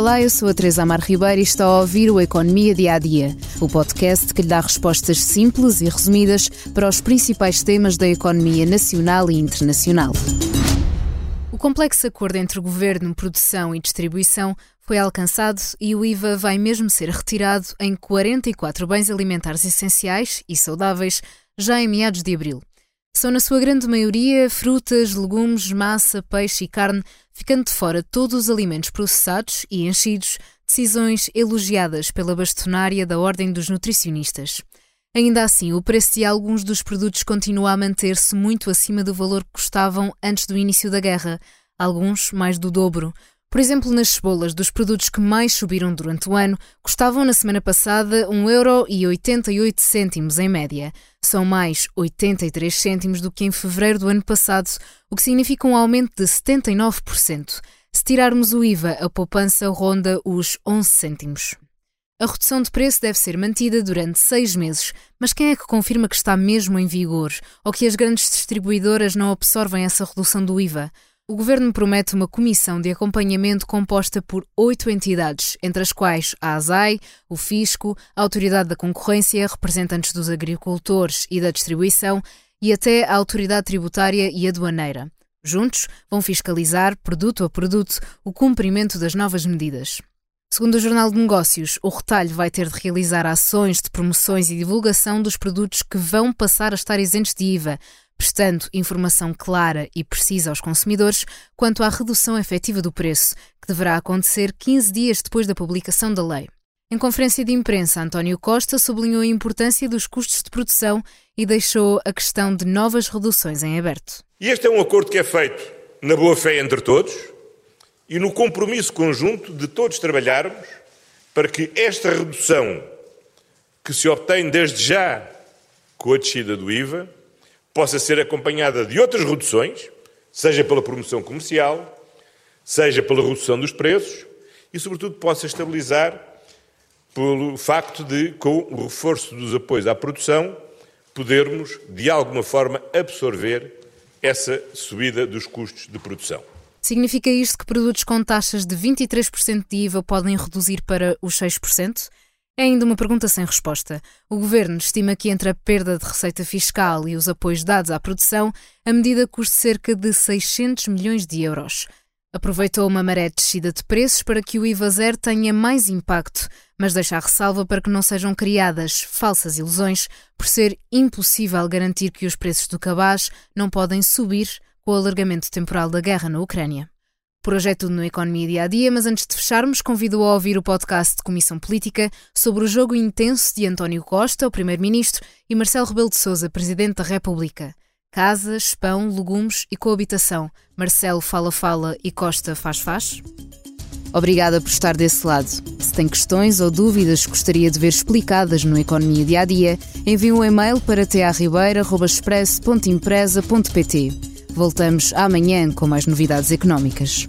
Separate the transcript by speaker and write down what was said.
Speaker 1: Olá, eu sou a Teresa Amar Ribeiro e está a ouvir o Economia Dia a Dia, o podcast que lhe dá respostas simples e resumidas para os principais temas da economia nacional e internacional. O complexo acordo entre governo, produção e distribuição foi alcançado e o IVA vai mesmo ser retirado em 44 bens alimentares essenciais e saudáveis já em meados de abril. São, na sua grande maioria, frutas, legumes, massa, peixe e carne, ficando de fora todos os alimentos processados e enchidos, decisões elogiadas pela bastonária da Ordem dos Nutricionistas. Ainda assim, o preço de alguns dos produtos continua a manter-se muito acima do valor que custavam antes do início da guerra, alguns mais do dobro. Por exemplo, nas cebolas, dos produtos que mais subiram durante o ano, custavam na semana passada 1,88€ em média. São mais 83 cêntimos do que em fevereiro do ano passado, o que significa um aumento de 79%. Se tirarmos o IVA, a poupança ronda os 11 cêntimos. A redução de preço deve ser mantida durante seis meses, mas quem é que confirma que está mesmo em vigor ou que as grandes distribuidoras não absorvem essa redução do IVA? O governo promete uma comissão de acompanhamento composta por oito entidades, entre as quais a ASAI, o Fisco, a Autoridade da Concorrência, representantes dos agricultores e da distribuição e até a Autoridade Tributária e Aduaneira. Juntos, vão fiscalizar, produto a produto, o cumprimento das novas medidas. Segundo o Jornal de Negócios, o retalho vai ter de realizar ações de promoções e divulgação dos produtos que vão passar a estar isentos de IVA, prestando informação clara e precisa aos consumidores quanto à redução efetiva do preço, que deverá acontecer 15 dias depois da publicação da lei. Em conferência de imprensa, António Costa sublinhou a importância dos custos de produção e deixou a questão de novas reduções em aberto.
Speaker 2: E este é um acordo que é feito na boa fé entre todos e no compromisso conjunto de todos trabalharmos para que esta redução que se obtém desde já com a descida do IVA possa ser acompanhada de outras reduções, seja pela promoção comercial, seja pela redução dos preços e, sobretudo, possa estabilizar pelo facto de, com o reforço dos apoios à produção, podermos, de alguma forma, absorver essa subida dos custos de produção.
Speaker 1: Significa isto que produtos com taxas de 23% de IVA podem reduzir para os 6%? É ainda uma pergunta sem resposta. O governo estima que entre a perda de receita fiscal e os apoios dados à produção, a medida custe cerca de 600 milhões de euros. Aproveitou uma maré de descida de preços para que o IVA zero tenha mais impacto, mas deixa a ressalva para que não sejam criadas falsas ilusões por ser impossível garantir que os preços do cabaz não podem subir com o alargamento temporal da guerra na Ucrânia. Tudo no Economia Dia a Dia, mas antes de fecharmos, convido a ouvir o podcast de Comissão Política sobre o jogo intenso de António Costa, o Primeiro-Ministro, e Marcelo Rebelo de Sousa, Presidente da República. Casas, pão, legumes e coabitação. Marcelo fala-fala e Costa faz-faz? Obrigada por estar desse lado. Se tem questões ou dúvidas que gostaria de ver explicadas no Economia Dia a Dia, envie um e-mail para tearribeira.express.empresa.pt. Voltamos amanhã com mais novidades económicas.